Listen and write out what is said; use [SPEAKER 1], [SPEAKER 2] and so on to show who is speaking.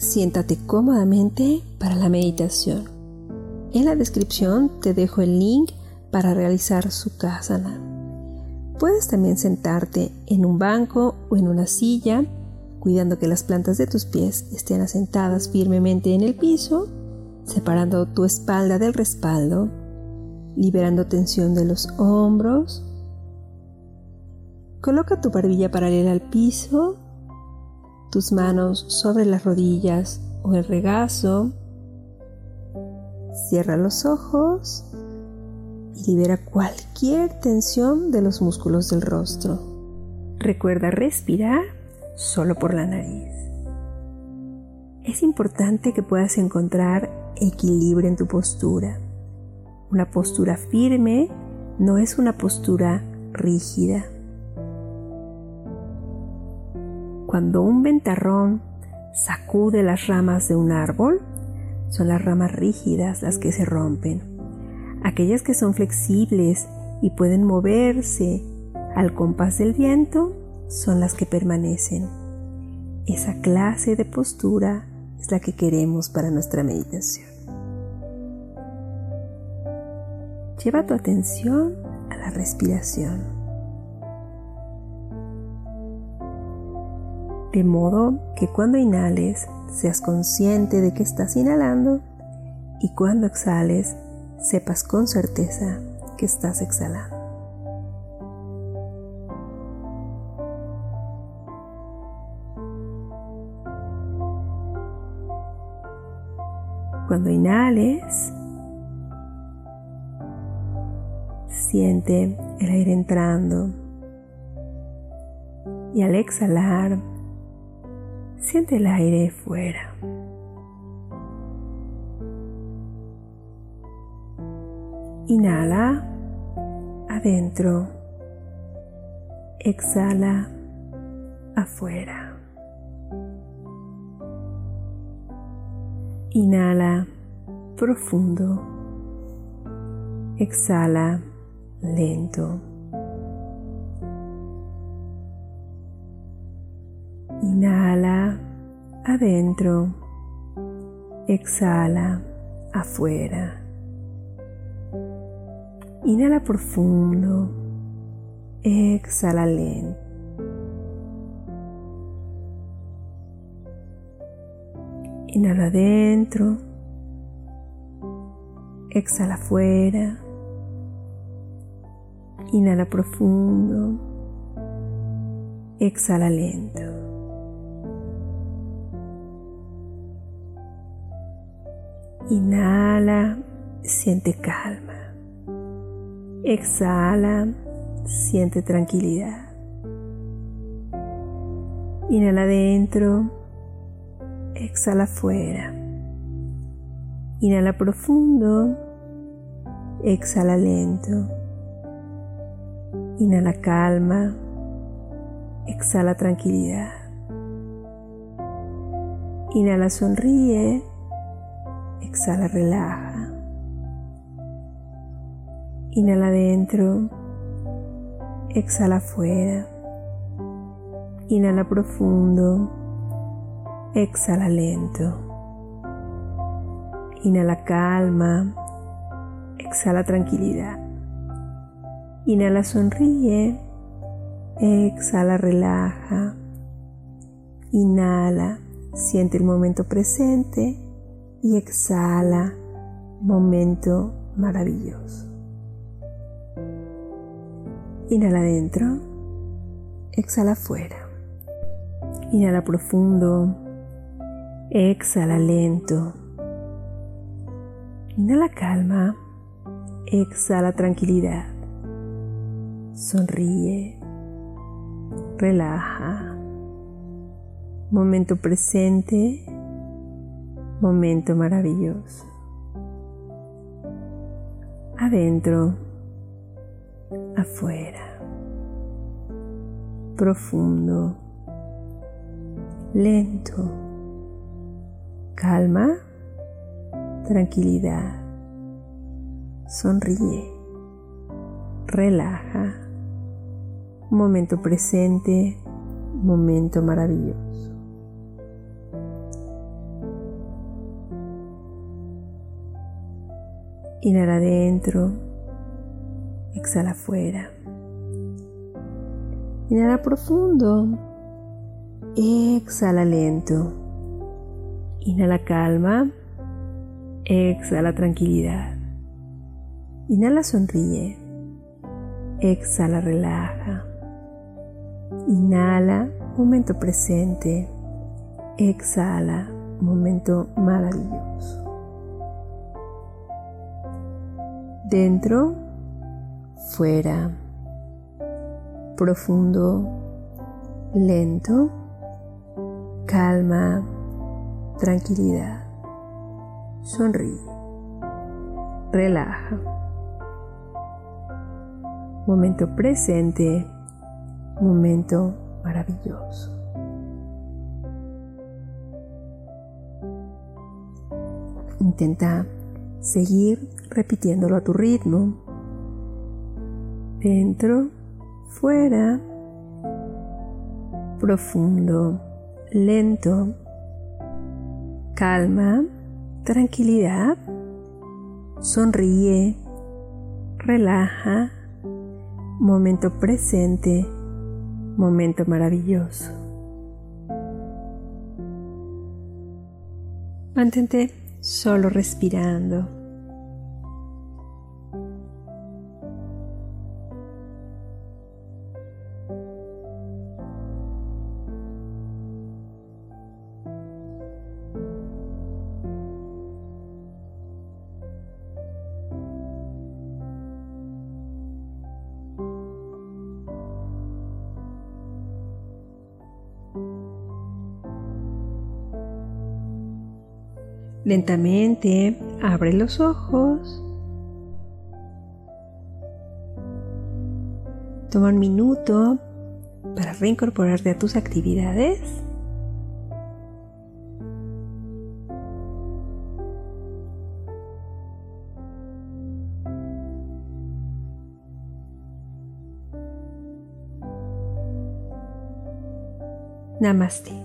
[SPEAKER 1] Siéntate cómodamente para la meditación. En la descripción te dejo el link para realizar su kasana. Puedes también sentarte en un banco o en una silla, cuidando que las plantas de tus pies estén asentadas firmemente en el piso, separando tu espalda del respaldo, liberando tensión de los hombros. Coloca tu barbilla paralela al piso tus manos sobre las rodillas o el regazo. Cierra los ojos y libera cualquier tensión de los músculos del rostro. Recuerda respirar solo por la nariz. Es importante que puedas encontrar equilibrio en tu postura. Una postura firme no es una postura rígida. Cuando un ventarrón sacude las ramas de un árbol, son las ramas rígidas las que se rompen. Aquellas que son flexibles y pueden moverse al compás del viento son las que permanecen. Esa clase de postura es la que queremos para nuestra meditación. Lleva tu atención a la respiración. De modo que cuando inhales seas consciente de que estás inhalando y cuando exhales sepas con certeza que estás exhalando. Cuando inhales, siente el aire entrando y al exhalar Siente el aire fuera. Inhala adentro. Exhala afuera. Inhala profundo. Exhala lento. Adentro, exhala afuera. Inhala profundo, exhala lento. Inhala adentro, exhala afuera. Inhala profundo, exhala lento. Inhala, siente calma. Exhala, siente tranquilidad. Inhala adentro, exhala afuera. Inhala profundo, exhala lento. Inhala calma, exhala tranquilidad. Inhala sonríe, Exhala, relaja. Inhala adentro. Exhala afuera. Inhala profundo. Exhala lento. Inhala calma. Exhala tranquilidad. Inhala sonríe. Exhala relaja. Inhala. Siente el momento presente y exhala, momento maravilloso. Inhala adentro, exhala afuera. Inhala profundo, exhala lento. Inhala calma, exhala tranquilidad. Sonríe, relaja. Momento presente momento maravilloso. Adentro, afuera, profundo, lento, calma, tranquilidad, sonríe, relaja, momento presente, momento maravilloso. Inhala adentro, exhala afuera. Inhala profundo, exhala lento. Inhala calma, exhala tranquilidad. Inhala sonríe, exhala relaja. Inhala, momento presente. Exhala, momento maravilloso. Dentro, fuera. Profundo, lento. Calma, tranquilidad. Sonríe. Relaja. Momento presente momento maravilloso. Intenta seguir repitiéndolo a tu ritmo. Dentro, fuera, profundo, lento, calma, tranquilidad, sonríe, relaja, momento presente momento maravilloso. Mantente solo respirando. Lentamente abre los ojos. Toma un minuto para reincorporarte a tus actividades. Namaste.